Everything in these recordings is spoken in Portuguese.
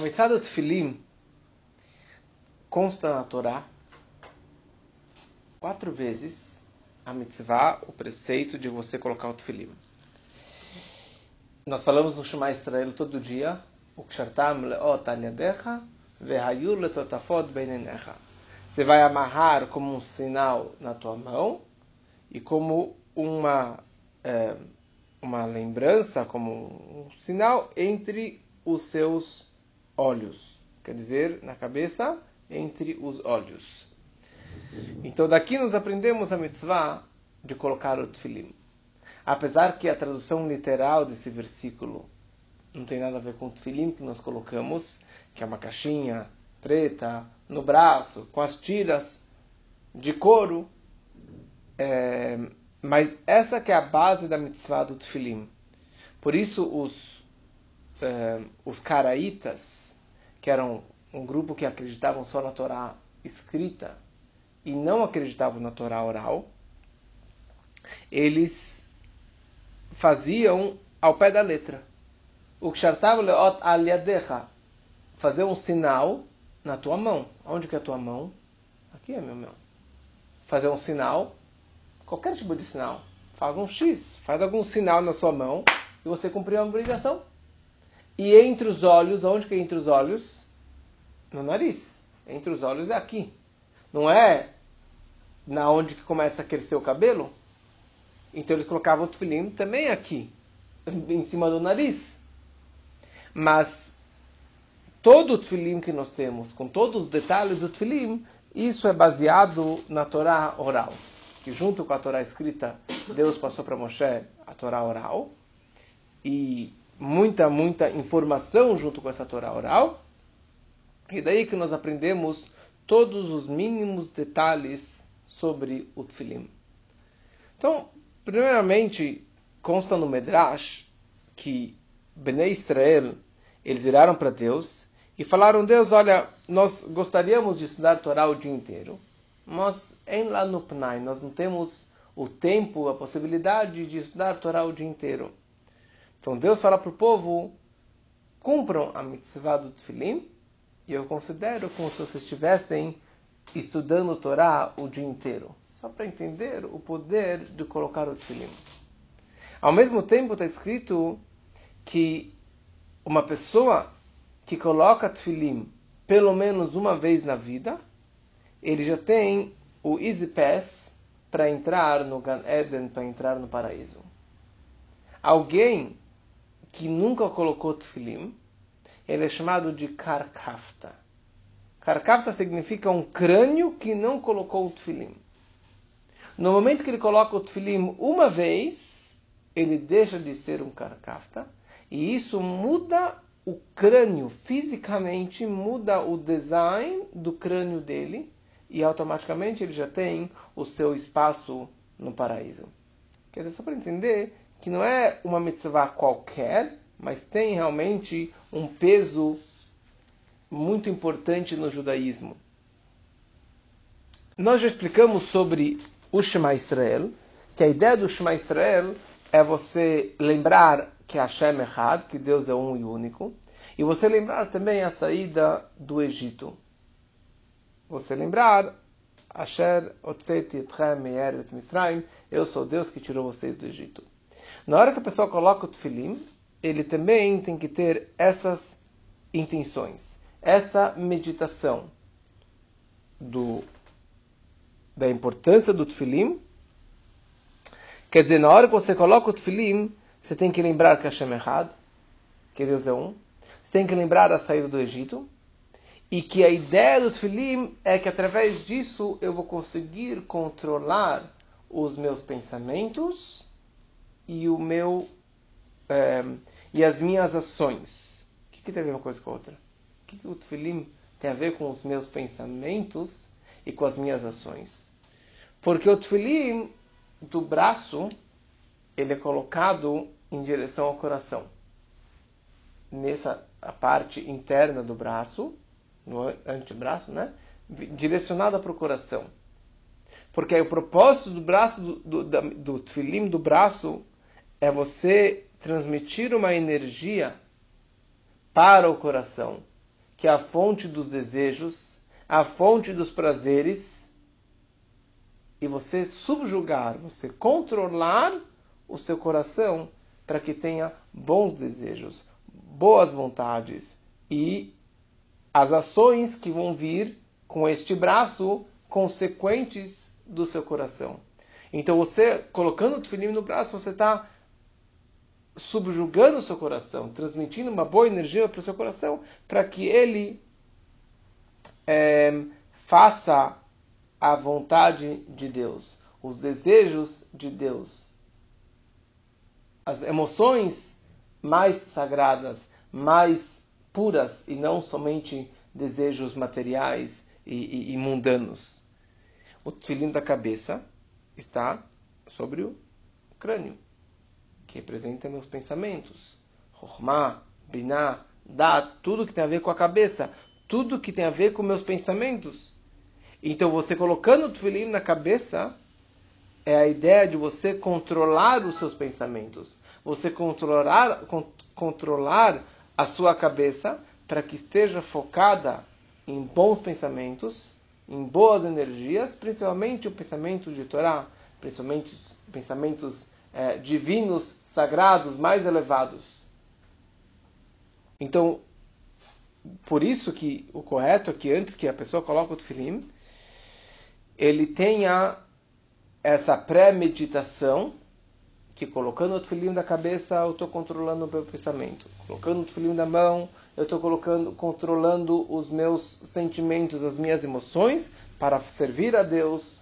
mitzvah do tefilim consta na Torá quatro vezes a mitzvah, o preceito de você colocar o tefilim. Nós falamos no Shema Israel todo dia, o kshartam leot al yadecha vehayu letotafot beinenecha. Você vai amarrar como um sinal na tua mão e como uma é, uma lembrança, como um sinal entre os seus olhos. Quer dizer, na cabeça, entre os olhos. Então daqui nos aprendemos a mitzvah de colocar o tefilim. Apesar que a tradução literal desse versículo não tem nada a ver com o tefilim que nós colocamos, que é uma caixinha preta no braço, com as tiras de couro. É, mas essa que é a base da mitzvah do tefilim. Por isso os, é, os caraítas, que eram um grupo que acreditavam só na Torá escrita e não acreditavam na Torá oral, eles faziam ao pé da letra. O kshartav leot al fazer um sinal na tua mão. Onde que é a tua mão? Aqui é meu mão. Fazer um sinal, qualquer tipo de sinal. Faz um X, faz algum sinal na sua mão e você cumpriu a obrigação. E entre os olhos, onde que é entre os olhos? No nariz. Entre os olhos é aqui. Não é na onde que começa a crescer o cabelo? Então eles colocavam o tefilim também aqui, em cima do nariz. Mas todo o tefilim que nós temos, com todos os detalhes do tefilim, isso é baseado na Torá oral. Que junto com a Torá escrita, Deus passou para Moshe a Torá oral. E muita, muita informação junto com essa Torá oral. E daí que nós aprendemos todos os mínimos detalhes sobre o tefilim. Então, primeiramente, consta no Medrash que Bnei Israel, eles viraram para Deus e falaram, Deus, olha, nós gostaríamos de estudar Torá o dia inteiro, mas em lá no Pnai, nós não temos o tempo, a possibilidade de estudar Torá o dia inteiro. Então Deus fala para o povo, cumpram a mitzvah do Tfilim, e eu considero como se vocês estivessem estudando Torá o dia inteiro. Só para entender o poder de colocar o Tfilim. Ao mesmo tempo está escrito que uma pessoa que coloca Tfilim pelo menos uma vez na vida, ele já tem o Easy Pass para entrar no Gan Eden, para entrar no paraíso. Alguém que nunca colocou Tfilim, ele é chamado de Karkafta. Karkafta significa um crânio que não colocou o Tfilim. No momento que ele coloca o Tfilim uma vez, ele deixa de ser um Karkafta, e isso muda o crânio, fisicamente muda o design do crânio dele, e automaticamente ele já tem o seu espaço no paraíso. Quer dizer, só para entender que não é uma mitzvah qualquer, mas tem realmente um peso muito importante no judaísmo. Nós já explicamos sobre o Shema Israel, que a ideia do Shema Israel é você lembrar que Hashem é Had, que Deus é um e único, e você lembrar também a saída do Egito você lembrar, Asher Otzeti Etchem Me'eretz Misraim, eu sou Deus que tirou vocês do Egito. Na hora que a pessoa coloca o tefilim, ele também tem que ter essas intenções, essa meditação do, da importância do tefilim. Quer dizer, na hora que você coloca o tefilim, você tem que lembrar que Hashem é errado, que Deus é um. Você tem que lembrar a saída do Egito e que a ideia do Tfilim é que através disso eu vou conseguir controlar os meus pensamentos e o meu é, e as minhas ações. O que, que, tem a ver uma coisa com a outra? O que, que o Tfilim tem a ver com os meus pensamentos e com as minhas ações? Porque o Tfilim do braço ele é colocado em direção ao coração. Nessa a parte interna do braço no antebraço, né? direcionada para o coração. Porque o propósito do braço, do, do, do do braço, é você transmitir uma energia para o coração. que é a fonte dos desejos, a fonte dos prazeres, e você subjugar, você controlar o seu coração para que tenha bons desejos, boas vontades e as ações que vão vir com este braço consequentes do seu coração. Então você colocando o tefilim no braço, você está subjugando o seu coração, transmitindo uma boa energia para o seu coração, para que ele é, faça a vontade de Deus, os desejos de Deus, as emoções mais sagradas, mais puras e não somente desejos materiais e, e, e mundanos. O tefilim da cabeça está sobre o crânio que representa meus pensamentos. Chokhmah, Binah, Da, tudo que tem a ver com a cabeça, tudo que tem a ver com meus pensamentos. Então você colocando o tefilim na cabeça é a ideia de você controlar os seus pensamentos, você controlar, controlar a sua cabeça para que esteja focada em bons pensamentos, em boas energias, principalmente o pensamento de Torá, principalmente pensamentos é, divinos sagrados, mais elevados. Então, por isso que o correto é que antes que a pessoa coloque o tefilim, ele tenha essa pré-meditação, que colocando o tefilim da cabeça, eu estou controlando o meu pensamento. Colocando o tefilim da mão, eu estou colocando, controlando os meus sentimentos, as minhas emoções, para servir a Deus,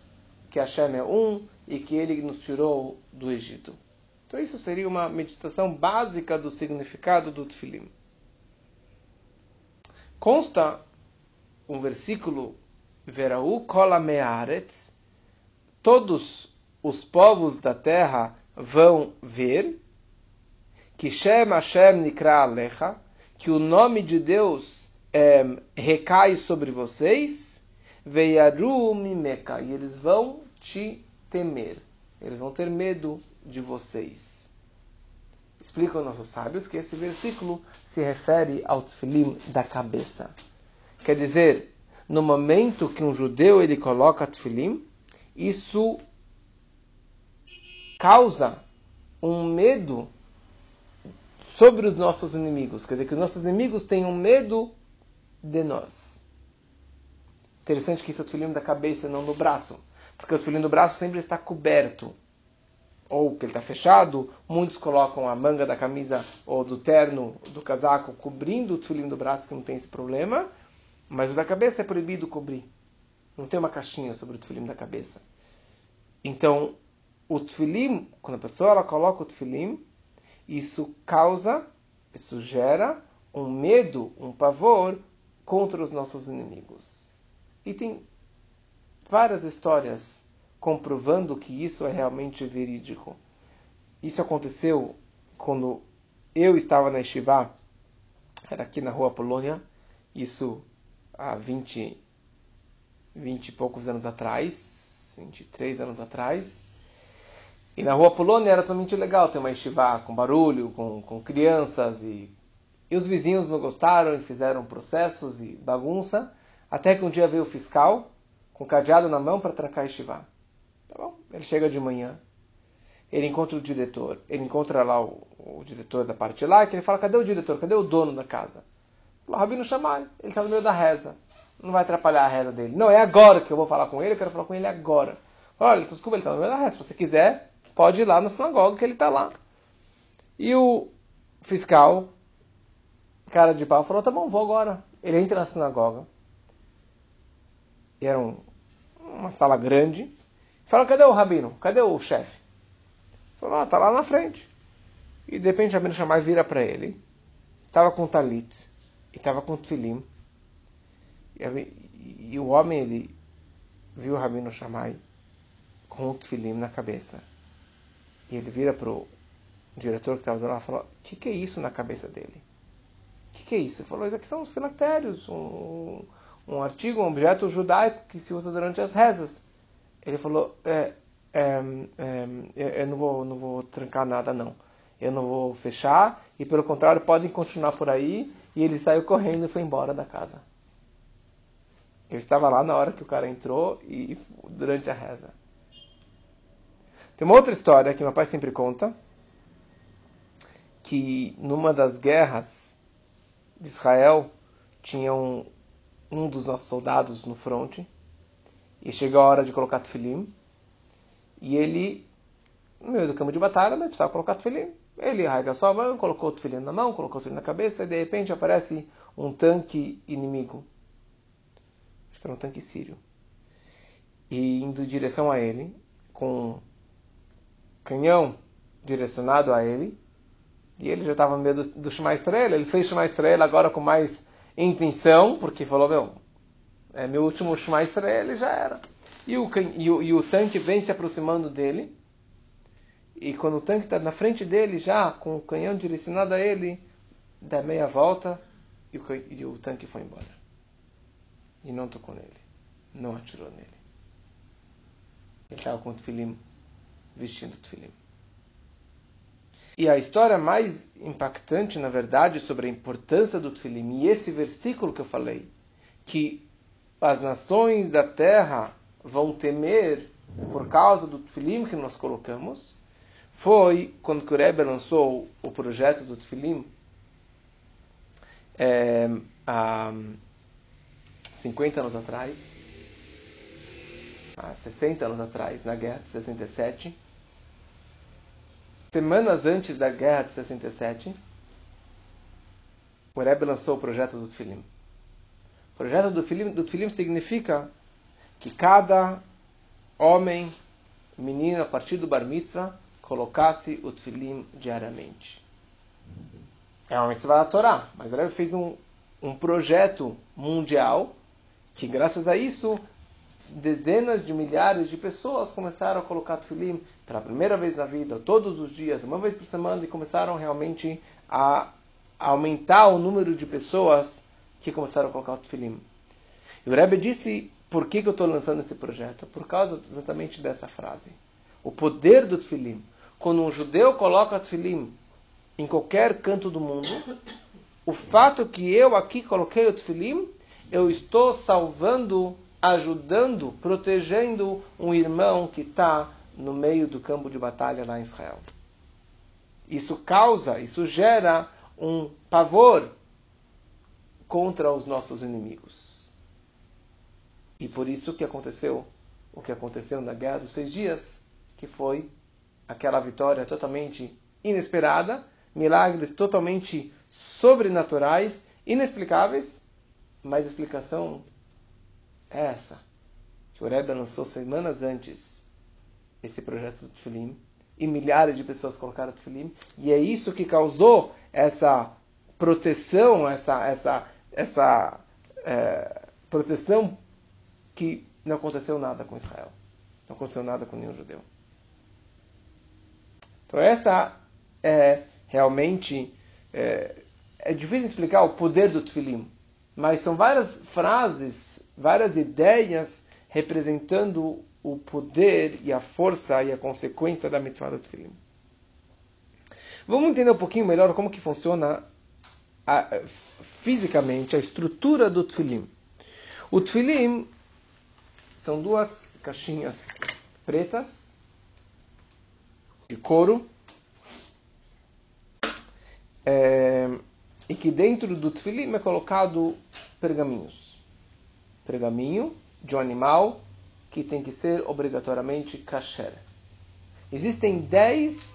que Hashem é um e que Ele nos tirou do Egito. Então isso seria uma meditação básica do significado do Tfilim. Consta um versículo, Veraú kola me'aretz, todos os povos da terra vão ver, que Shem Hashem Nikra Alecha, que o nome de Deus é, recai sobre vocês, Veiaru Mimeka, e eles vão te temer, eles vão ter medo de vocês. Explicam nossos sábios que esse versículo se refere ao tefilim da cabeça. Quer dizer, no momento que um judeu ele coloca tefilim, isso causa um medo sobre os nossos inimigos. Quer dizer, que os nossos inimigos tenham medo de nós. Interessante que isso é o tefilim da cabeça, não no braço. Porque o tefilim do braço sempre está coberto ou que ele está fechado, muitos colocam a manga da camisa ou do terno, do casaco, cobrindo o tefilim do braço, que não tem esse problema, mas o da cabeça é proibido cobrir. Não tem uma caixinha sobre o tefilim da cabeça. Então, o tefilim, quando a pessoa ela coloca o tefilim, isso causa, isso gera um medo, um pavor contra os nossos inimigos. E tem várias histórias comprovando que isso é realmente verídico. Isso aconteceu quando eu estava na Estivá, era aqui na rua Polônia, isso há 20, 20 e poucos anos atrás, 23 anos atrás. E na rua Polônia era totalmente legal ter uma estivá com barulho, com, com crianças e, e os vizinhos não gostaram e fizeram processos e bagunça, até que um dia veio o fiscal com cadeado na mão para trancar a estivá. Tá? Ele chega de manhã, ele encontra o diretor, ele encontra lá o, o diretor da parte lá, que ele fala, cadê o diretor? Cadê o dono da casa? O Rabino chamar, ele está no meio da reza. Não vai atrapalhar a reza dele. Não, é agora que eu vou falar com ele, eu quero falar com ele agora. Olha, desculpa, ele está no meio da reza. Se você quiser, pode ir lá na sinagoga que ele está lá. E o fiscal, cara de pau, falou, tá bom, vou agora. Ele entra na sinagoga. E era um, uma sala grande. Fala, cadê o rabino? Cadê o chefe? Falou, ah, tá lá na frente. E de repente o rabino Shammai vira para ele. Estava com talit. E estava com tefilim. E, e, o homem, ele viu o rabino Shammai com o tefilim na cabeça. E ele vira pro diretor que estava do lado e falou, o que, que é isso na cabeça dele? O que, que é isso? Ele falou, isso aqui são os filactérios, um, um artigo, um objeto judaico que se usa durante as rezas. Ele falou, é, é, é, eu não vou, não vou trancar nada não. Eu não vou fechar e pelo contrário podem continuar por aí e ele saiu correndo e foi embora da casa. Eu estava lá na hora que o cara entrou e durante a reza. Tem uma outra história que meu pai sempre conta, que numa das guerras de Israel tinha um, um dos nossos soldados no fronte e chegou a hora de colocar tefilim e ele no meio do campo de batalha, mas precisava colocar tefilim. Ele arregaçou a mão, colocou o tefilim na mão, colocou o tefilim na cabeça, e de repente aparece um tanque inimigo. Acho que era um tanque sírio. E indo em direção a ele, com canhão direcionado a ele, e ele já estava no meio do, do Shema Estrela, ele fez Shema Estrela agora com mais intenção, porque falou, meu, é meu último Shema e já era. E o, e, o, e o tanque vem se aproximando dele, e quando o tanque está na frente dele, já com o canhão direcionado a ele, dá meia volta e o, e o tanque foi embora. E não tocou nele. Não atirou nele. Ele estava com o tefilim, vestindo o tefilim. E a história mais impactante, na verdade, sobre a importância do tefilim, e esse versículo que eu falei, que as nações da terra vão temer por causa do tefilim que nós colocamos, foi quando o Rebbe lançou o projeto do Tfilim, é, há 50 anos atrás, há 60 anos atrás, na Guerra de 67. Semanas antes da Guerra de 67, o Rebbe lançou o projeto do Tfilim. Projeto do Tfilim, do Tfilim significa que cada homem, menino, a partir do Bar Mitzvah, colocasse o tefilim diariamente. É uma mitzvah da Torá, mas Rebbe fez um, um projeto mundial que, graças a isso, dezenas de milhares de pessoas começaram a colocar tefilim pela primeira vez na vida, todos os dias, uma vez por semana, e começaram realmente a aumentar o número de pessoas que começaram a colocar o tefilim. E o Rebbe disse, por que, que eu estou lançando esse projeto? Por causa exatamente dessa frase. O poder do tefilim quando um judeu coloca tefilim em qualquer canto do mundo, o fato que eu aqui coloquei o tefilim, eu estou salvando, ajudando, protegendo um irmão que está no meio do campo de batalha lá em Israel. Isso causa, isso gera um pavor contra os nossos inimigos. E por isso que aconteceu o que aconteceu na Guerra dos Seis Dias, que foi aquela vitória totalmente inesperada, milagres totalmente sobrenaturais, inexplicáveis, mas a explicação é essa. Que o Rebbe lançou semanas antes esse projeto do Tfilim, e milhares de pessoas colocaram Tfilim, e é isso que causou essa proteção, essa, essa, essa é, proteção que não aconteceu nada com Israel. Não aconteceu nada com nenhum judeu. Então essa é realmente é, é difícil explicar o poder do Tfilim, mas são várias frases, várias ideias representando o poder e a força e a consequência da mitzvah do Tfilim. Vamos entender um pouquinho melhor como que funciona a, fisicamente a estrutura do Tfilim. O Tfilim são duas caixinhas pretas de couro é, e que dentro do tefilim é colocado pergaminhos. Pergaminho de um animal que tem que ser obrigatoriamente kasher. Existem dez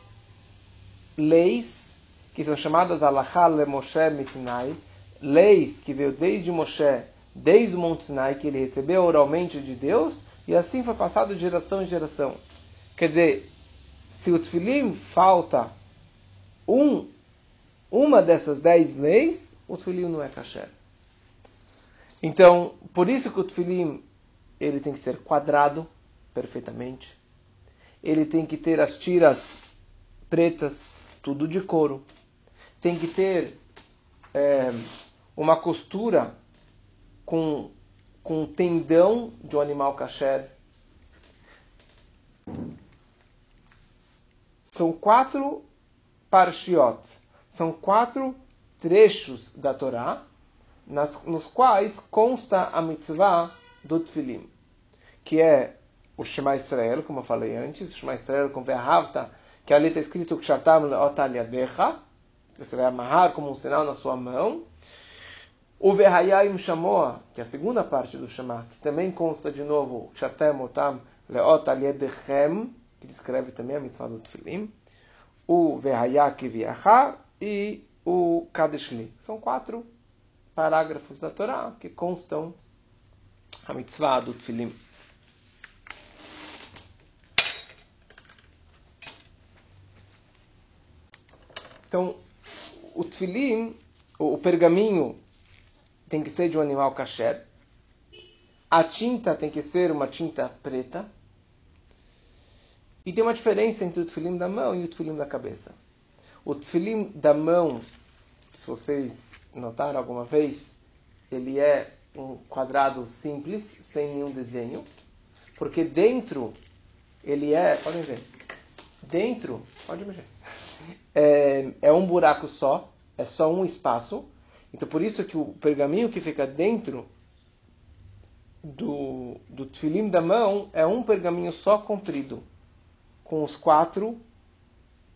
leis que são chamadas Alachá le Moshe Sinai, leis que veio desde Moshe, desde o Monte Sinai, que ele recebeu oralmente de Deus, e assim foi passado de geração em geração. Quer dizer, se o tefilim falta um, uma dessas dez leis, o tefilim não é kasher. Então, por isso que o tefilim ele tem que ser quadrado perfeitamente. Ele tem que ter as tiras pretas, tudo de couro. Tem que ter é, uma costura com, com tendão de um animal kasher. São quatro parshiot, são quatro trechos da Torá, nas, nos quais consta a mitzvah do Tfilim, que é o Shema Israel, como eu falei antes, o Shema Israel com Ve'ahavta, que ali está escrito Le'otaliadecha, você vai amarrar como um sinal na sua mão. O Ve'hayayim Shamoa, que é a segunda parte do Shema, que também consta de novo Kshatam Otam Le'otaliadechem, que descreve também a mitzvah do Tfilim. O Ve'hayak Viachar e o Kadeshli. São quatro parágrafos da Torá que constam a mitzvah do Tfilim. Então, o Tfilim, o pergaminho, tem que ser de um animal kasher. A tinta tem que ser uma tinta preta. E tem uma diferença entre o tefilim da mão e o tefilim da cabeça. O tefilim da mão, se vocês notaram alguma vez, ele é um quadrado simples, sem nenhum desenho, porque dentro ele é, podem ver, dentro, pode mexer, é, é um buraco só, é só um espaço. Então por isso que o pergaminho que fica dentro do, do tefilim da mão é um pergaminho só comprido, com os quatro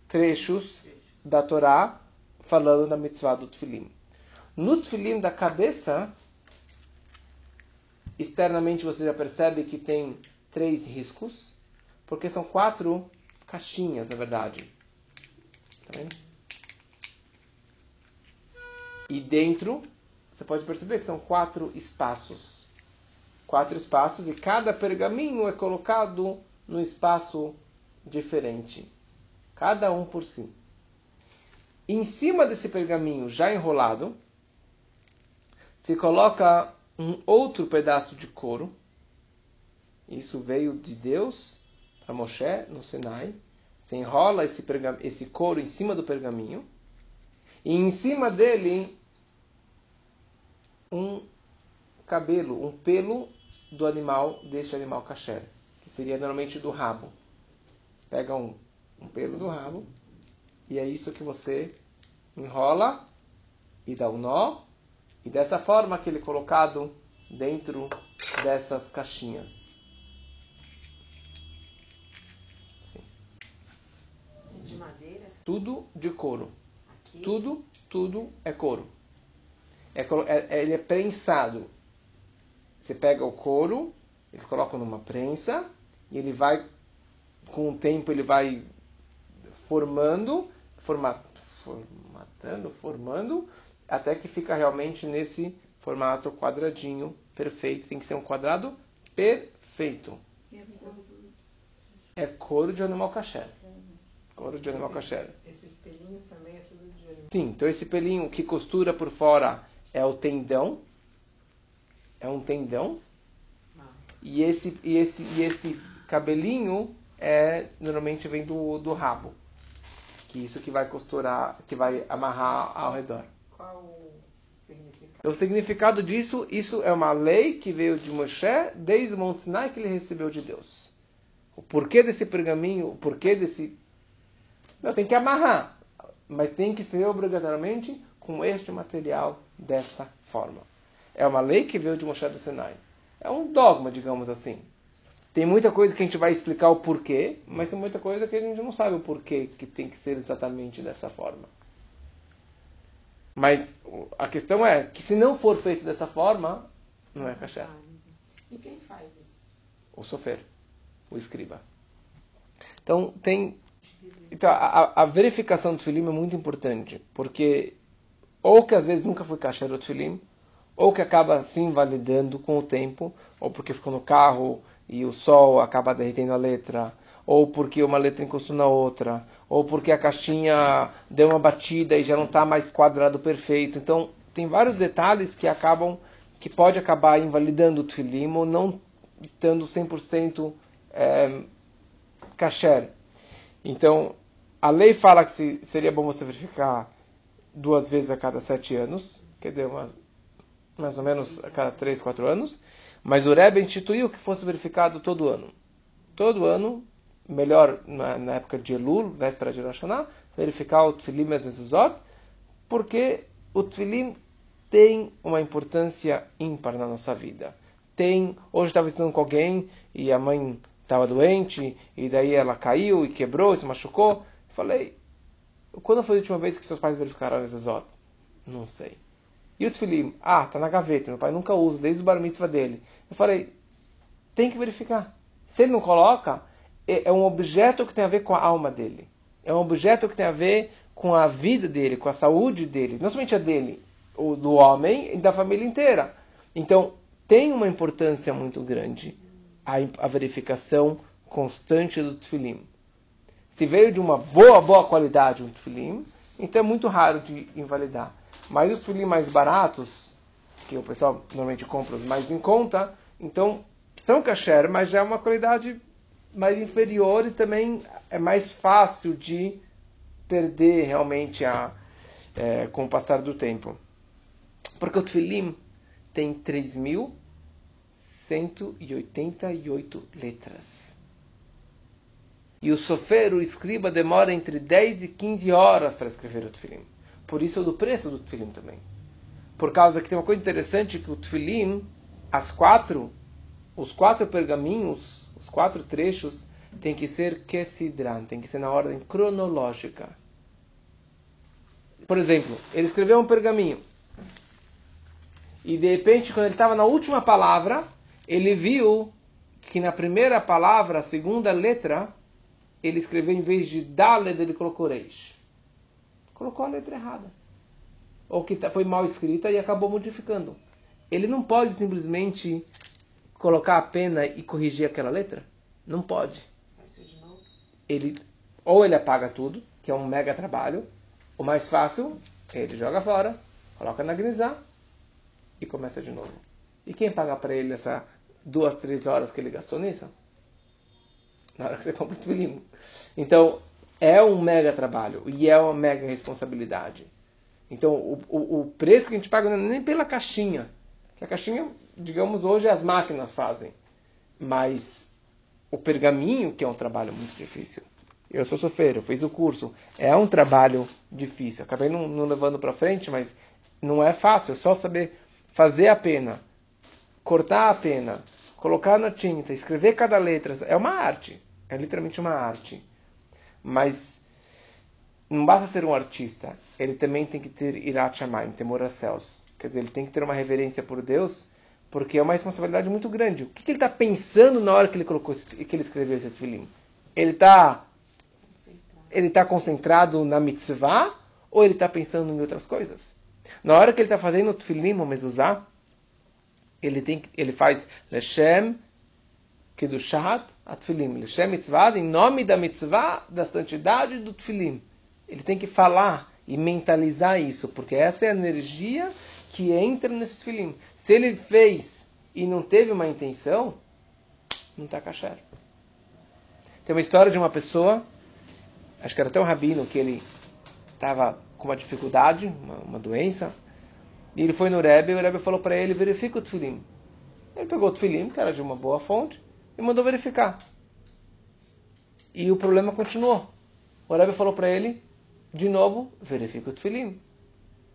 trechos da Torá falando da mitzvah do tefilim. No tefilim da cabeça, externamente você já percebe que tem três riscos, porque são quatro caixinhas, na verdade. Tá vendo? E dentro, você pode perceber que são quatro espaços. Quatro espaços e cada pergaminho é colocado num espaço diferente. Cada um por si. Em cima desse pergaminho já enrolado, se coloca um outro pedaço de couro. Isso veio de Deus para Moshe no Sinai. Você enrola esse, esse couro em cima do pergaminho. E em cima dele, um cabelo, um pelo do animal, deste animal kasher, que seria normalmente do rabo. Pega um, um pelo do rabo e é isso que você enrola e dá um nó. E dessa forma que ele é colocado dentro dessas caixinhas. Sim. De madeira? Tudo de couro. Tudo, tudo é couro. É, é, ele é prensado. Você pega o couro, eles colocam numa prensa e ele vai, com o tempo, ele vai formando, forma, formatando, formando, até que fica realmente nesse formato quadradinho perfeito. Tem que ser um quadrado perfeito. É couro de animal kasher. Couro de animal kasher. Esses pelinhos também é tudo de animal. Sim, então esse pelinho que costura por fora é o tendão. É um tendão. Ah. E esse, e esse, e esse cabelinho é normalmente vem do, do rabo. Que isso que vai costurar, que vai amarrar ao redor. Qual o significado? Então, o significado disso, isso é uma lei que veio de Moshe desde o Monte Sinai que ele recebeu de Deus. O porquê desse pergaminho, o porquê desse. Não, tem que amarrar, mas tem que ser obrigatoriamente com este material desta forma. É uma lei que veio de Moshe do Sinai. É um dogma, digamos assim. Tem muita coisa que a gente vai explicar o porquê, mas tem muita coisa que a gente não sabe o porquê que tem que ser exatamente dessa forma. Mas a questão é que se não for feito dessa forma, não é caché. Ah, E quem faz isso? O sofer, o escriba. Então tem. Então, a, a verificação do filim é muito importante, porque ou que às vezes nunca foi caché do filim, ou que acaba se invalidando com o tempo, ou porque ficou no carro e o sol acaba derretendo a letra, ou porque uma letra encostou na outra, ou porque a caixinha deu uma batida e já não está mais quadrado perfeito. Então, tem vários detalhes que acabam, que pode acabar invalidando o tfilim ou não estando 100% é. Então, a lei fala que se, seria bom você verificar duas vezes a cada sete anos, quer dizer, uma, mais ou menos a cada três, quatro anos, mas o Rebbe instituiu que fosse verificado todo ano. Todo ano melhor na, na, época de Elul, véspera de Rosh Hashanah, verificar o Tfilim e as Mezuzot, porque o Tfilim tem uma importância ímpar na nossa vida. Tem, hoje estava estudando com alguém e a mãe estava doente e daí ela caiu e quebrou, e se machucou. Falei, quando foi a última vez que seus pais verificaram o Zezot? Não sei. E o Tfilim? Ah, tá na gaveta, meu pai nunca usa, desde o bar mitzvah dele. Eu falei, tem que verificar. Se ele não coloca, é, é um objeto que tem a ver com a alma dele. É um objeto que tem a ver com a vida dele, com a saúde dele. Não somente a dele, o do homem e da família inteira. Então, tem uma importância muito grande a, a verificação constante do tefilim. Se veio de uma boa, boa qualidade um tefilim, então é muito raro de invalidar. Mas os tefilim mais baratos, que o pessoal normalmente compra os mais em conta, então são kasher, mas já é uma qualidade mais inferior e também é mais fácil de perder realmente a, é, com o passar do tempo. Porque o tefilim tem 3.188 letras. E o sofer, o escriba, demora entre 10 e 15 horas para escrever o tefilim. Por isso é do preço do tefilim também. Por causa que tem uma coisa interessante que o tefilim, as quatro os quatro pergaminhos, os quatro trechos, tem que ser Kesidran, tem que ser na ordem cronológica. Por exemplo, ele escreveu um pergaminho. E de repente, quando ele estava na última palavra, ele viu que na primeira palavra, a segunda letra, ele escreveu em vez de Daled, ele colocou Reish. Colocou a letra errada. Ou que tá, foi mal escrita e acabou modificando. Ele não pode simplesmente colocar a pena e corrigir aquela letra? Não pode. Ele, ou ele apaga tudo, que é um mega trabalho. O mais fácil, ele joga fora, coloca na grisar e começa de novo. E quem paga para ele essas duas, três horas que ele gastou nisso? Na hora que você compra o tubilinho. Então, é um mega trabalho e é uma mega responsabilidade. Então, o, o, o preço que a gente paga não é nem pela caixinha. Que a caixinha digamos, hoje as máquinas fazem. Mas o pergaminho, que é um trabalho muito difícil. Eu sou sofreiro, fiz o curso. É um trabalho difícil. Acabei não, não levando para frente, mas não é fácil. Só saber fazer a pena, cortar a pena, colocar na tinta, escrever cada letra. É uma arte. É literalmente uma arte. Mas não basta ser um artista. Ele também tem que ter irat shamayim, temor a céus. Quer dizer, ele tem que ter uma reverência por Deus porque é uma responsabilidade muito grande. O que, que ele está pensando na hora que ele colocou, que ele escreveu esse tefilim? Ele está ele está concentrado na mitzvah ou ele está pensando em outras coisas? Na hora que ele está fazendo o tefilim, o mezuzah, ele tem ele faz Leshem Kedushat Atfilim. Leshem mitzvah em nome da mitzvah, da santidade do tefilim. Ele tem que falar e mentalizar isso, porque essa é a energia que entra nesse tefilim. Se ele fez e não teve uma intenção, não está kasher. Tem uma história de uma pessoa, acho que era até um rabino, que ele estava com uma dificuldade, uma, uma, doença, e ele foi no Rebbe, e o Rebbe falou para ele, verifica o tefilim. Ele pegou o tefilim, que era de uma boa fonte, e mandou verificar. E o problema continuou. O Rebbe falou para ele, de novo, verifica o tefilim.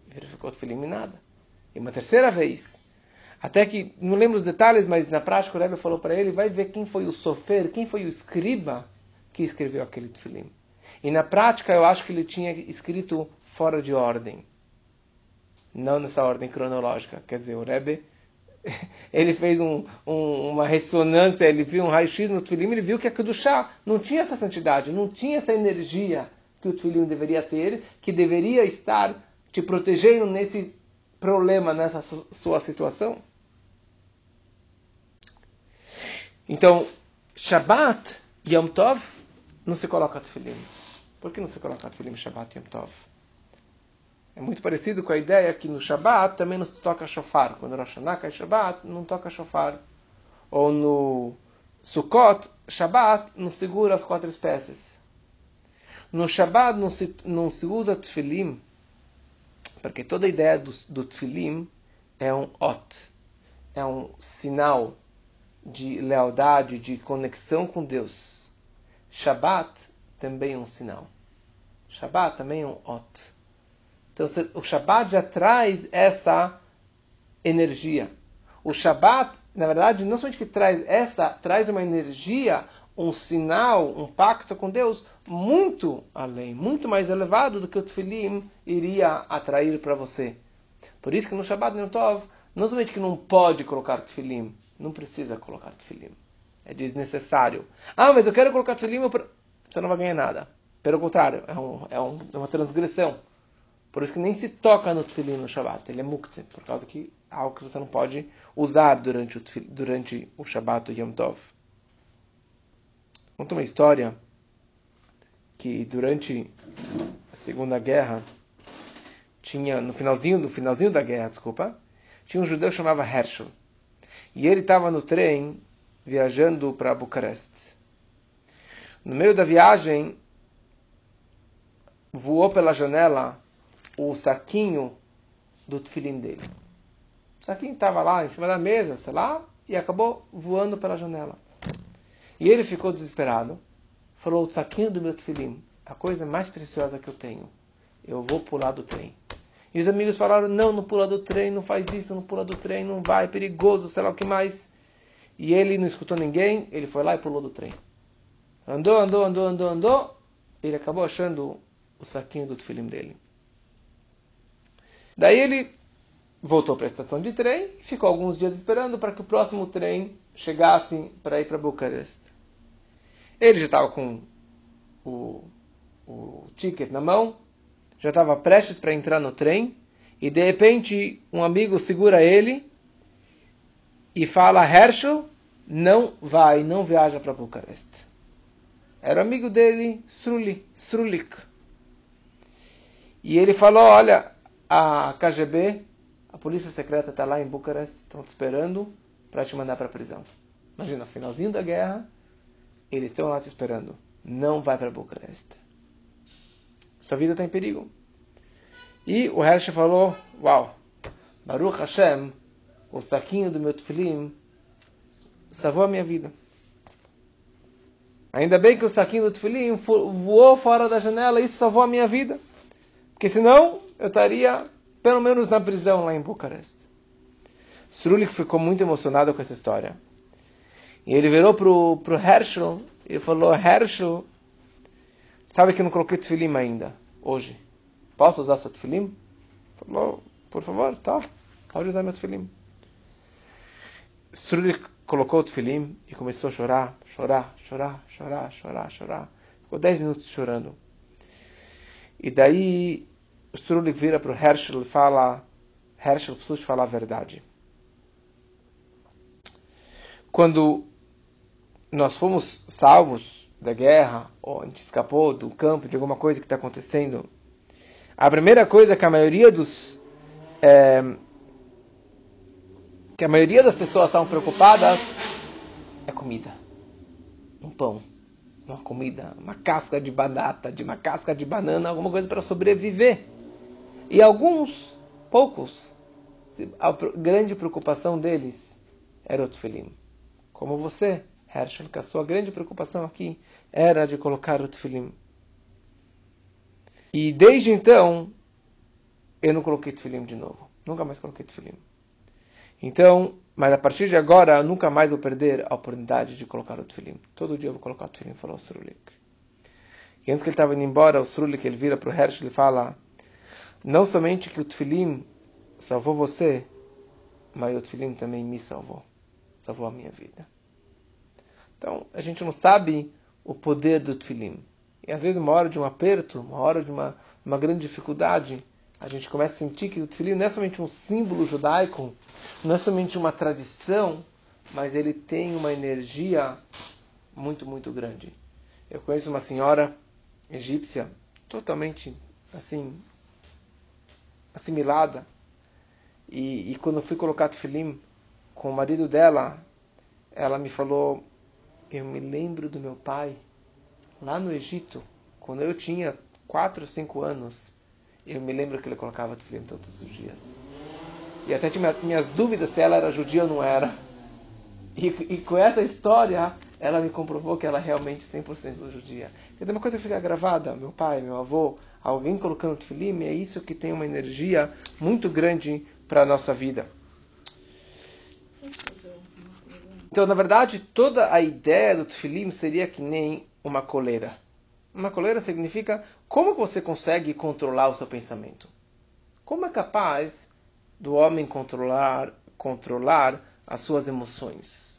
Verificou o tefilim e nada. E uma terceira vez, até que, não lembro os detalhes, mas na prática o Rebbe falou para ele, vai ver quem foi o sofer, quem foi o escriba que escreveu aquele tefilim. E na prática eu acho que ele tinha escrito fora de ordem. Não nessa ordem cronológica. Quer dizer, o Rebbe, ele fez um, um, uma ressonância, ele viu um raio-x no tefilim, ele viu que a Kedushá não tinha essa santidade, não tinha essa energia que o tefilim deveria ter, que deveria estar te protegendo nesse problema, nessa sua situação. Então, Shabbat, Yom Tov, não se coloca tefilim. Por que não se coloca tefilim Shabbat Yom Tov? É muito parecido com a ideia que no Shabbat também não se toca shofar. Quando Rosh Hashanah cai Shabbat, não toca shofar. Ou no Sukkot, Shabbat, não segura as quatro espécies. No Shabbat não se, não se usa tefilim, porque toda a ideia do, do tefilim é um ot, é um sinal de lealdade, de conexão com Deus. Shabat também é um sinal. Shabat também é um ot. Então o Shabat já traz essa energia. O Shabat, na verdade, não somente que traz essa, traz uma energia, um sinal, um pacto com Deus muito além, muito mais elevado do que o Tfilim iria atrair para você. Por isso que no Shabbat Yom Tov, não somente que não pode colocar Tfilim, não precisa colocar Tfilim. É desnecessário. Ah, mas eu quero colocar Tfilim, você não vai ganhar nada. Pelo contrário, é, um, é, um, é uma transgressão. Por isso que nem se toca no Tfilim no Shabbat. Ele é muktzeh, por causa que é algo que você não pode usar durante o, durante o Shabbat Yom Tov. Conta uma história que durante a Segunda Guerra tinha no finalzinho no finalzinho da guerra, desculpa, tinha um judeu que chamava Herschel. E ele estava no trem viajando para Bucareste. No meio da viagem voou pela janela o saquinho do tefilim dele. O saquinho estava lá em cima da mesa, sei lá, e acabou voando pela janela. E ele ficou desesperado. Falou: o saquinho do meu tefilim, a coisa mais preciosa que eu tenho. Eu vou pular do trem. E os amigos falaram: não, não pula do trem, não faz isso, não pula do trem, não vai, é perigoso, sei lá o que mais. E ele não escutou ninguém, ele foi lá e pulou do trem. Andou, andou, andou, andou, andou. Ele acabou achando o saquinho do tefilim dele. Daí ele voltou para a estação de trem ficou alguns dias esperando para que o próximo trem chegasse para ir para Bucareste. Ele já estava com o, o ticket na mão, já estava prestes para entrar no trem, e de repente um amigo segura ele e fala: Herschel, não vai, não viaja para Bucareste. Era amigo dele, Srulik. Srulik. E ele falou: Olha, a KGB, a polícia secreta está lá em Bucareste, estão te esperando para te mandar para a prisão. Imagina, finalzinho da guerra, eles estão lá te esperando. Não vai para Bucareste. Sua vida está em perigo. E o Hershey falou: Uau, Baruch Hashem, o saquinho do meu tefilim salvou a minha vida. Ainda bem que o saquinho do tefilim voou fora da janela e isso salvou a minha vida. Porque senão eu estaria pelo menos na prisão lá em Bucareste. Srulik ficou muito emocionado com essa história. E ele virou pro, pro Herschel e falou: Herschel, sabe que eu não coloquei tefilim ainda, hoje. Posso usar seu tefilim? Falou: Por favor, tá, pode usar meu tefilim. Strulik colocou o tefilim e começou a chorar, chorar, chorar, chorar, chorar, chorar. Ficou 10 minutos chorando. E daí Strulik vira para o Herschel e fala: Herschel, preciso falar a verdade. Quando nós fomos salvos da guerra, ou a gente escapou do campo de alguma coisa que está acontecendo, a primeira coisa que a maioria dos é, que a maioria das pessoas estavam preocupadas é comida, um pão, uma comida, uma casca de batata, de uma casca de banana, alguma coisa para sobreviver. E alguns, poucos, a grande preocupação deles era o tefilim. Como você, Herschel, que a sua grande preocupação aqui era de colocar o tefilim. E desde então, eu não coloquei tefilim de novo. Nunca mais coloquei tefilim. Então, mas a partir de agora, eu nunca mais vou perder a oportunidade de colocar o tefilim. Todo dia eu vou colocar o tefilim, falou o Srulik. E antes que ele estava indo embora, o Srulik, ele vira para o Herschel e fala, não somente que o tefilim salvou você, mas o tefilim também me salvou. Salvou a minha vida. Então, a gente não sabe o poder do tefilim. E às vezes, uma hora de um aperto, uma hora de uma, uma grande dificuldade, a gente começa a sentir que o tefilim não é somente um símbolo judaico, não é somente uma tradição, mas ele tem uma energia muito, muito grande. Eu conheço uma senhora egípcia, totalmente assim, assimilada, e, e quando eu fui colocar tefilim com o marido dela, ela me falou eu me lembro do meu pai lá no Egito, quando eu tinha 4 ou 5 anos. Eu me lembro que ele colocava tefilim todos os dias. E até tinha minhas dúvidas se ela era judia ou não era. E, e com essa história, ela me comprovou que ela é realmente 100% judia. E tem uma coisa que fica gravada, meu pai, meu avô, alguém colocando tefilim, é isso que tem uma energia muito grande para a nossa vida. Então, na verdade, toda a ideia do tefilim seria que nem uma coleira. Uma coleira significa como você consegue controlar o seu pensamento. Como é capaz do homem controlar, controlar as suas emoções?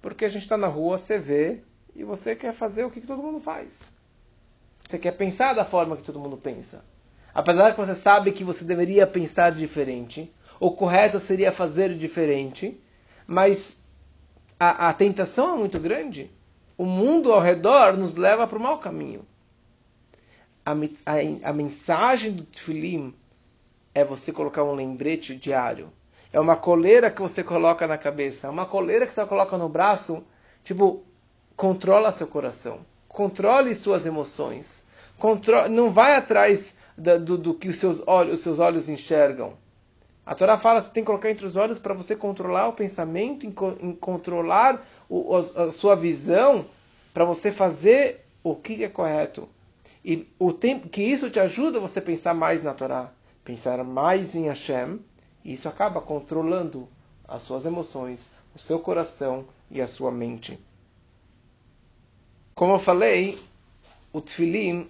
Porque a gente está na rua, você vê e você quer fazer o que todo mundo faz. Você quer pensar da forma que todo mundo pensa. Apesar que você sabe que você deveria pensar diferente, o correto seria fazer diferente, mas a, a tentação é muito grande. O mundo ao redor nos leva para o mau caminho. A, a, a mensagem do Tfilim é você colocar um lembrete diário. É uma coleira que você coloca na cabeça. É uma coleira que você coloca no braço. Tipo, controla seu coração. Controle suas emoções. Controle, não vai atrás do, do, do que os seus, olhos, os seus olhos enxergam. A Torá fala que você tem que colocar entre os olhos para você controlar o pensamento, em, em controlar o, a sua visão, para você fazer o que é correto. E o tempo que isso te ajuda a você pensar mais na Torá, pensar mais em Hashem, e isso acaba controlando as suas emoções, o seu coração e a sua mente. Como eu falei, o tefilim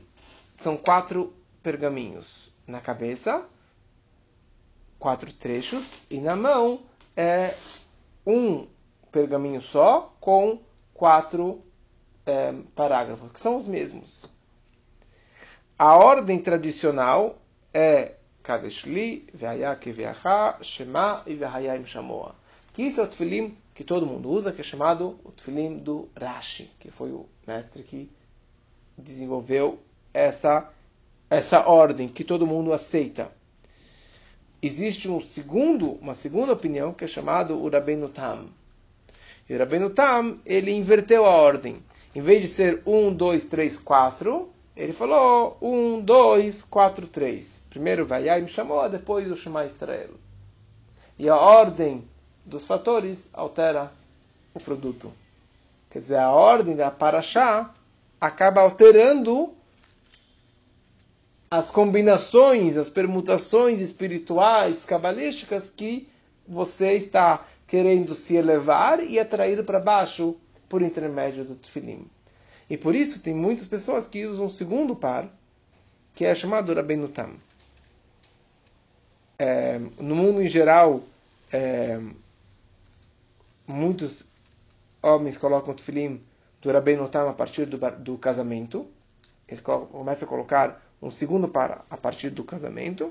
são quatro pergaminhos na cabeça, quatro trechos, e na mão é um pergaminho só com quatro é, parágrafos, que são os mesmos. A ordem tradicional é Kadeshli, Ve'aya Keveacha, Shema e Ve'hayim Shamoa. Que isso é o tefilim que todo mundo usa, que é chamado o tefilim do Rashi, que foi o mestre que desenvolveu essa, essa ordem que todo mundo aceita. Existe um segundo, uma segunda opinião que é chamado o Rabbeinu Tam. E o Rabbeinu Tam, ele inverteu a ordem. Em vez de ser 1, 2, 3, 4, ele falou 1, 2, 4, 3. Primeiro vai me chamou, depois o Shema Israel. E a ordem dos fatores altera o produto. Quer dizer, a ordem da Parashá acaba alterando as combinações, as permutações espirituais, cabalísticas que você está querendo se elevar e atrair para baixo por intermédio do tefilim. E por isso tem muitas pessoas que usam o segundo par, que é chamado Rabbeinu É, no mundo em geral, é, muitos homens colocam o tefilim do Rabbeinu Tam a partir do, do casamento. Ele começa a colocar um segundo par a partir do casamento.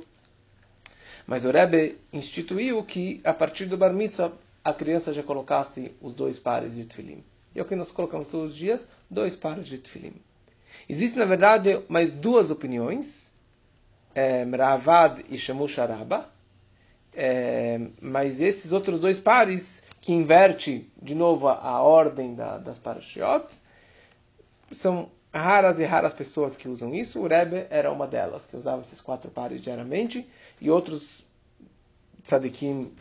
Mas o Rebbe instituiu que a partir do Bar Mitzvah a criança já colocasse os dois pares de tefilim. E é o que nós colocamos todos os dias, dois pares de tefilim. Existem, na verdade, mais duas opiniões, é, Ravad e Shamush Araba, é, mas esses outros dois pares, que inverte de novo a, ordem da, das parashiot, são raras e raras pessoas que usam isso. O Rebbe era uma delas, que usava esses quatro pares diariamente, e outros tzadikim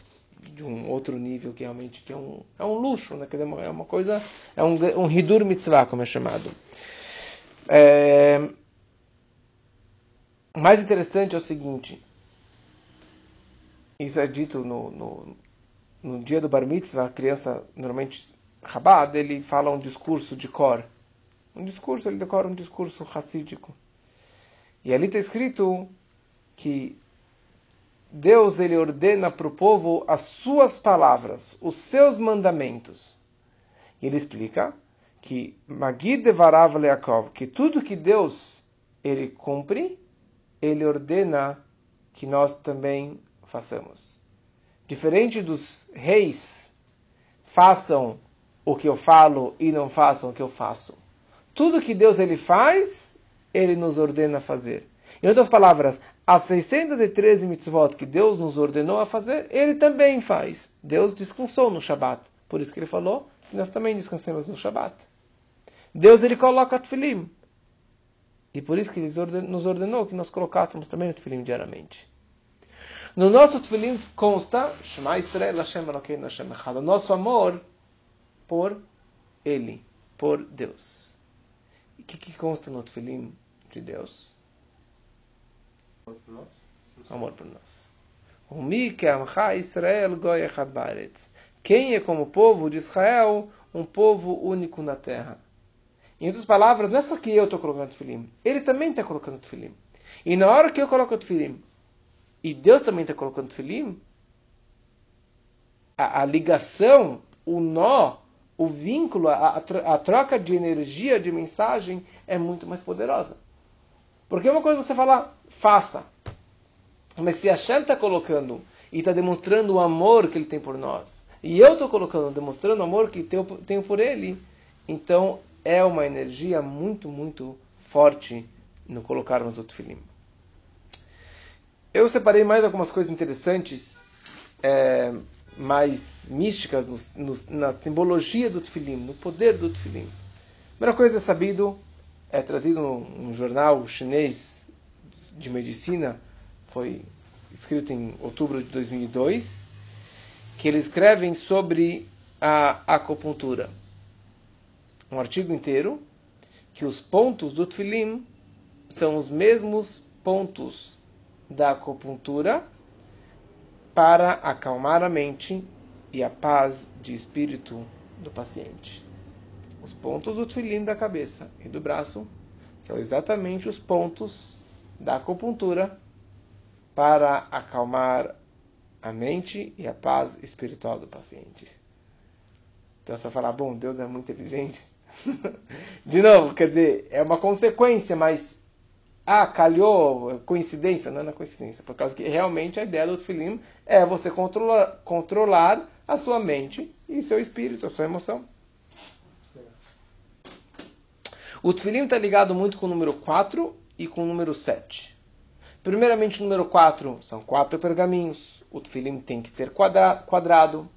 de um outro nível que realmente que é um, é um luxo, né? é uma coisa, é um, um hidur mitzvah, como é chamado. É, o mais interessante é o seguinte, isso é dito no, no, no dia do bar mitzvah, a criança, normalmente, Rabad, ele fala um discurso de cor. Um discurso, ele decora um discurso racídico. E ali está escrito que Deus ele ordena para o povo as suas palavras, os seus mandamentos. E ele explica que Magid Devarav Leakov, que tudo que Deus ele cumpre, ele ordena que nós também façamos. Diferente dos reis, façam o que eu falo e não façam o que eu faço. Tudo que Deus ele faz, ele nos ordena fazer. Em outras palavras, as 613 mitzvot que Deus nos ordenou a fazer, ele também faz. Deus descansou no Shabat. Por isso que ele falou que nós também descansemos no Shabat. Deus ele coloca tefilim. E por isso que ele nos ordenou que nós colocássemos também o tefilim diariamente. No nosso tefilim consta Shema Israel Hashem Elokeinu Hashem Echad. O nosso amor por Ele. por Deus. E o que, que consta no tefilim de Deus? Amor por nós. Quem é como povo de Israel, um povo único na terra. Em outras palavras, não é só que eu estou colocando tefilim. Ele também está colocando tefilim. E na hora que eu coloco o tefilim, e Deus também está colocando tefilim, a, a, ligação, o nó, o vínculo, a, a troca de energia, de mensagem é muito mais poderosa. Porque uma coisa é você falar, faça. Mas se a Shem está colocando e está demonstrando o amor que ele tem por nós, e eu estou colocando, demonstrando o amor que tenho por ele, então é uma energia muito, muito forte no colocarmos o tefilim. Eu separei mais algumas coisas interessantes, é, mais místicas no, no, na simbologia do tefilim, no poder do tefilim. A primeira coisa é sabido, é trazido num, jornal chinês de medicina, foi escrito em outubro de 2002, que eles escrevem sobre a acupuntura um artigo inteiro, que os pontos do Tfilim são os mesmos pontos da acupuntura para acalmar a mente e a paz de espírito do paciente. Os pontos do Tfilim da cabeça e do braço são exatamente os pontos da acupuntura para acalmar a mente e a paz espiritual do paciente. Então você fala, bom, Deus é muito inteligente. De novo, quer dizer, é uma consequência, mas ah, calhou, coincidência, não é coincidência, por causa que realmente a ideia do tefilim é você controlar, controlar a sua mente e seu espírito, a sua emoção. O tefilim está ligado muito com o número 4 e com o número 7. Primeiramente, o número 4 são quatro pergaminhos. O tefilim tem que ser quadra quadrado.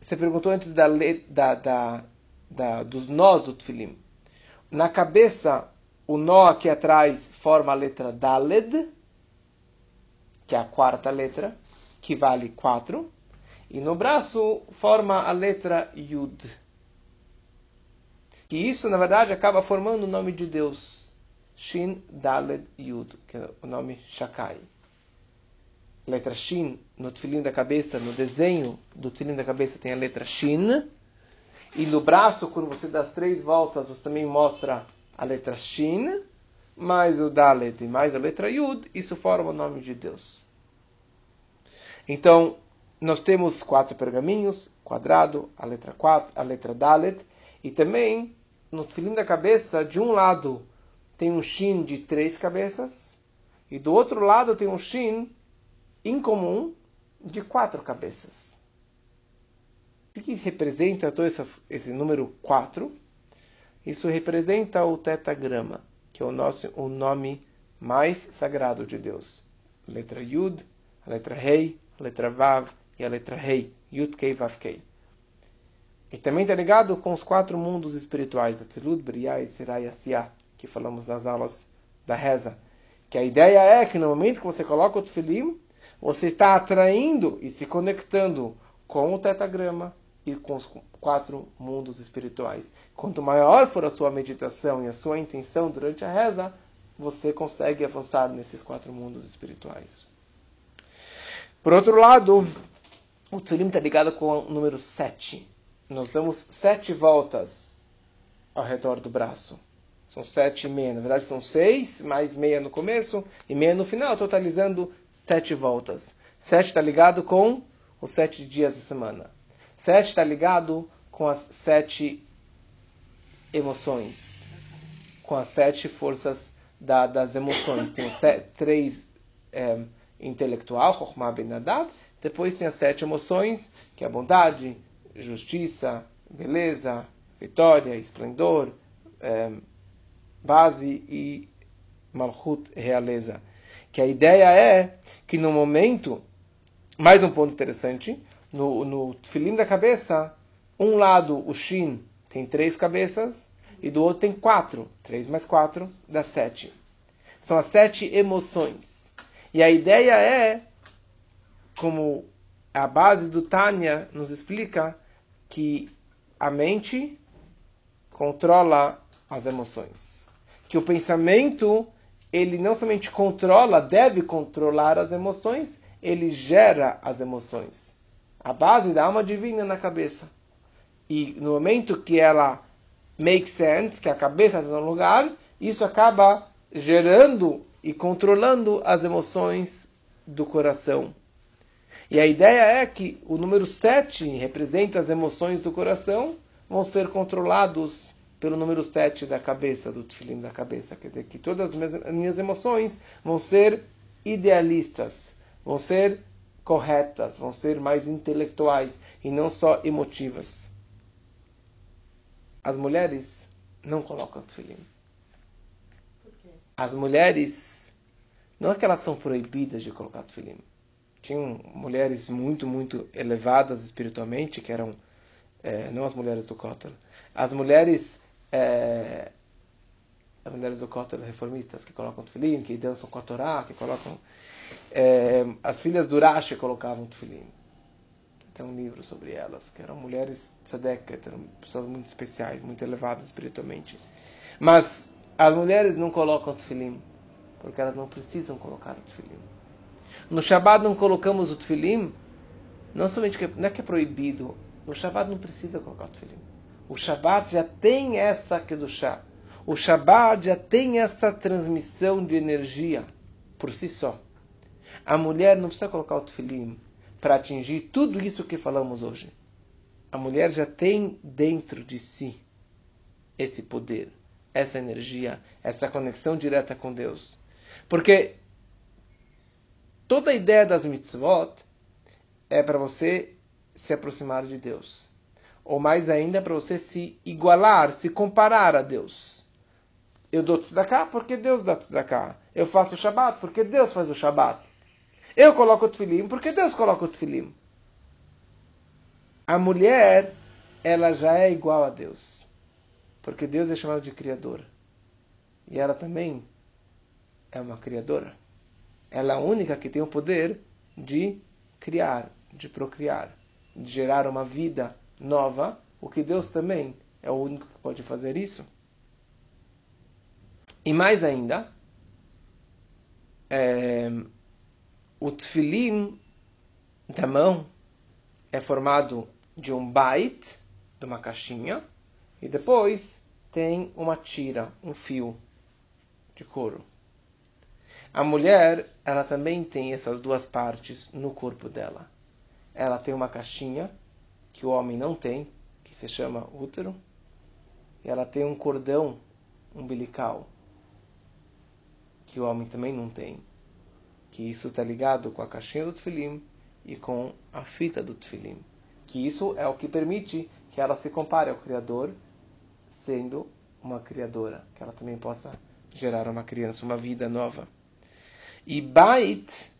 Você perguntou antes da, da, da da, dos nós do tefilim. Na cabeça, o nó aqui atrás forma a letra Daled, que é a quarta letra, que vale 4. E no braço forma a letra Yud. Que isso, na verdade, acaba formando o nome de Deus. Shin Daled Yud, que é o nome Shakai. Letra Shin no tefilim da cabeça, no desenho do tefilim da cabeça tem a letra Shin. E no braço, quando você dá as três voltas, você também mostra a letra Shin, mais o Dalet e mais a letra Yud. Isso forma o nome de Deus. Então, nós temos quatro pergaminhos, quadrado, a letra 4, a letra Dalet, e também no filim da cabeça, de um lado tem um Shin de três cabeças, e do outro lado tem um Shin incomum de quatro cabeças. O que representa todo esse número 4? Isso representa o tetagrama, que é o, nosso, o nome mais sagrado de Deus. A letra Yud, a letra Rei, a letra Vav e a letra Rei. Yud Kei Vav Kei. E também está ligado com os quatro mundos espirituais, Atzilut, Briah e Sirai Asiyah, que falamos nas aulas da reza. Que a ideia é que no momento que você coloca o tefilim, você está atraindo e se conectando com o tetagrama, e com os quatro mundos espirituais. Quanto maior for a sua meditação e a sua intenção durante a reza, você consegue avançar nesses quatro mundos espirituais. Por outro lado, o Tzulim está ligado com o número 7. Nós damos sete voltas ao redor do braço. São sete e meia. Na verdade, são seis, mais meia no começo e meia no final, totalizando sete voltas. Sete está ligado com os sete dias da semana. Sete está ligado com as sete emoções, com as sete forças da, das emoções. Tem os sete, três é, intelectual, Chokhmah Ben Nadav, depois tem as sete emoções, que é a bondade, justiça, beleza, vitória, esplendor, é, base e malchut, realeza. Que a ideia é que no momento, mais um ponto interessante, no, no da cabeça, um lado, o Shin, tem três cabeças, e do outro tem quatro. Três mais quatro dá sete. São as sete emoções. E a ideia é, como a base do Tânia nos explica, que a mente controla as emoções. Que o pensamento, ele não somente controla, deve controlar as emoções, ele gera as emoções. A base da alma divina na cabeça. E no momento que ela make sense, que a cabeça está no lugar, isso acaba gerando e controlando as emoções do coração. E a ideia é que o número 7 representa as emoções do coração, vão ser controlados pelo número 7 da cabeça, do tefilim da cabeça. Quer dizer, que todas as minhas emoções vão ser idealistas, vão ser corretas, vão ser mais intelectuais e não só emotivas. As mulheres não colocam tefilim. As mulheres, não é que elas são proibidas de colocar tefilim. Tinham mulheres muito, muito elevadas espiritualmente, que eram, é, não as mulheres do Kotel, as mulheres, é, as mulheres do Kotel reformistas, que colocam tefilim, que dançam com a Torá, que colocam... É, as filhas do Rashi colocavam tefilim. Tem um livro sobre elas, que eram mulheres tzedek, eram pessoas muito especiais, muito elevadas espiritualmente. Mas as mulheres não colocam tefilim, porque elas não precisam colocar o tefilim. No Shabat não colocamos o tefilim, não somente que, não é que é proibido, no Shabat não precisa colocar o tefilim. O Shabat já tem essa chá. O Shabat já tem essa transmissão de energia por si só. A mulher não precisa colocar o tefilim para atingir tudo isso que falamos hoje. A mulher já tem dentro de si esse poder, essa energia, essa conexão direta com Deus. Porque toda a ideia das mitzvot é para você se aproximar de Deus. Ou mais ainda, para você se igualar, se comparar a Deus. Eu dou tzedakah porque Deus dá tzedakah. Eu faço o Shabat porque Deus faz o Shabat. Eu coloco o tefilim porque Deus coloca o tefilim. A mulher, ela já é igual a Deus. Porque Deus é chamado de Criador. E ela também é uma criadora. Ela é a única que tem o poder de criar, de procriar, de gerar uma vida nova, o que Deus também é o único que pode fazer isso. E mais ainda, é, o tefilim da mão é formado de um bait, de uma caixinha, e depois tem uma tira, um fio de couro. A mulher, ela também tem essas duas partes no corpo dela. Ela tem uma caixinha que o homem não tem, que se chama útero, e ela tem um cordão umbilical que o homem também não tem que isso está ligado com a caixinha do tefilim e com a fita do tefilim. Que isso é o que permite que ela se compare ao Criador, sendo uma criadora, que ela também possa gerar uma criança, uma vida nova. E Bait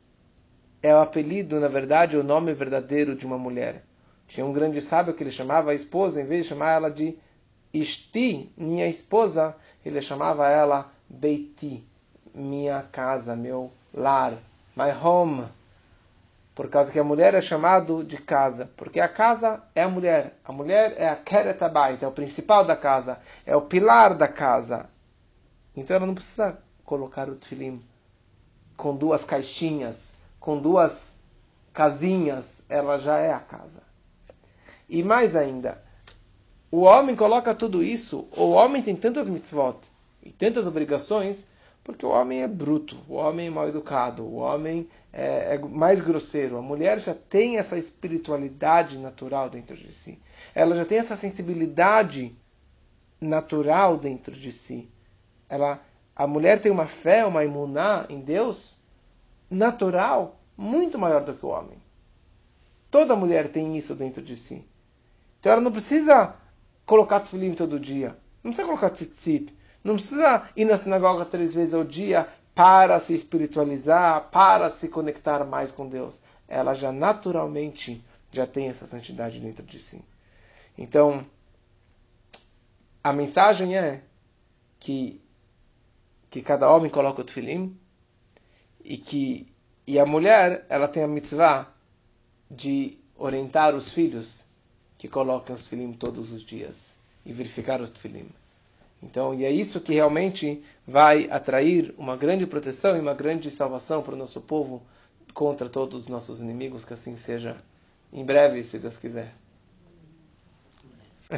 é o apelido, na verdade, o nome verdadeiro de uma mulher. Tinha um grande sábio que ele chamava a esposa, em vez de chamar ela de Isti, minha esposa, ele chamava ela Beiti, minha casa, meu lar, my home. Por causa que a mulher é chamado de casa. Porque a casa é a mulher. A mulher é a keretabait, é o principal da casa. É o pilar da casa. Então ela não precisa colocar o tefilim com duas caixinhas, com duas casinhas. Ela já é a casa. E mais ainda, o homem coloca tudo isso, o homem tem tantas mitzvot e tantas obrigações porque o homem é bruto, o homem é mal educado, o homem é, é, mais grosseiro. A mulher já tem essa espiritualidade natural dentro de si. Ela já tem essa sensibilidade natural dentro de si. Ela, a mulher tem uma fé, uma imuná em Deus natural muito maior do que o homem. Toda mulher tem isso dentro de si. Então ela não precisa colocar tefilim todo dia. Não precisa colocar tzitzit. Não precisa ir na sinagoga três vezes ao dia para se espiritualizar, para se conectar mais com Deus. Ela já naturalmente já tem essa santidade dentro de si. Então, a mensagem é que, que cada homem coloca o tefilim e que e a mulher ela tem a mitzvah de orientar os filhos que colocam os tefilim todos os dias. e verificar os tefilim. Então, e é isso que realmente vai atrair uma grande proteção e uma grande salvação para o nosso povo contra todos os nossos inimigos, que assim seja em breve, se Deus quiser.